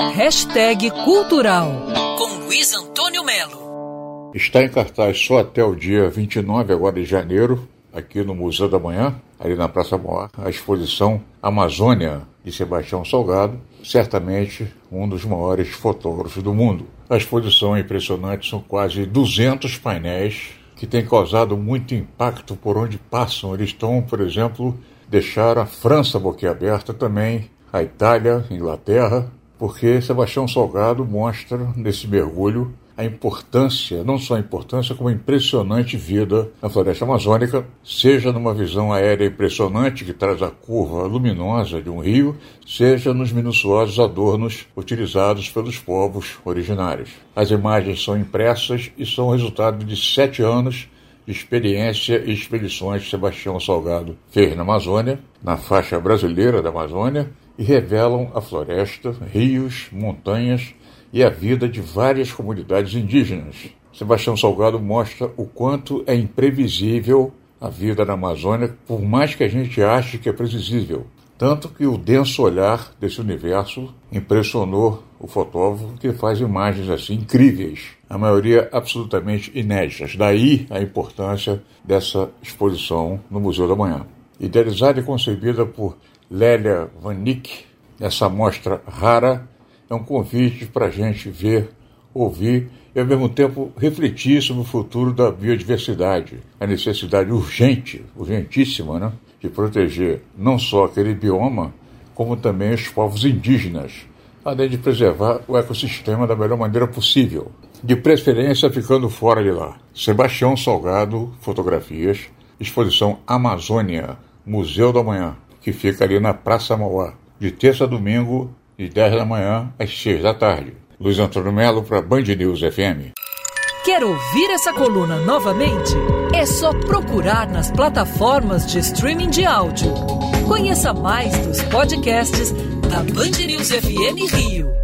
Hashtag Cultural com Luiz Antônio Melo. Está em cartaz só até o dia 29 agora de janeiro, aqui no Museu da Manhã, ali na Praça Moá, a exposição Amazônia de Sebastião Salgado, certamente um dos maiores fotógrafos do mundo. A exposição é impressionante, são quase 200 painéis que têm causado muito impacto por onde passam. Eles estão, por exemplo, deixaram a França boquiaberta também, a Itália, Inglaterra, porque Sebastião Salgado mostra nesse mergulho a importância, não só a importância, como a impressionante vida na floresta amazônica, seja numa visão aérea impressionante que traz a curva luminosa de um rio, seja nos minuciosos adornos utilizados pelos povos originários. As imagens são impressas e são resultado de sete anos de experiência e expedições que Sebastião Salgado fez na Amazônia, na faixa brasileira da Amazônia, e revelam a floresta, rios, montanhas e a vida de várias comunidades indígenas. Sebastião Salgado mostra o quanto é imprevisível a vida na Amazônia, por mais que a gente ache que é previsível. Tanto que o denso olhar desse universo impressionou o fotógrafo, que faz imagens assim incríveis, a maioria absolutamente inéditas. Daí a importância dessa exposição no Museu da Manhã. Idealizada e concebida por Lélia Vanik, essa mostra rara é um convite para a gente ver, ouvir e, ao mesmo tempo, refletir sobre o futuro da biodiversidade, a necessidade urgente, urgentíssima, né, de proteger não só aquele bioma, como também os povos indígenas, além de preservar o ecossistema da melhor maneira possível, de preferência ficando fora de lá. Sebastião Salgado, fotografias, exposição Amazônia, Museu da Manhã, que fica ali na Praça Mauá, de terça a domingo, de 10 da manhã às 6 da tarde. Luiz Antônio Melo para Band News FM. Quer ouvir essa coluna novamente? É só procurar nas plataformas de streaming de áudio. Conheça mais dos podcasts da Band News FM Rio.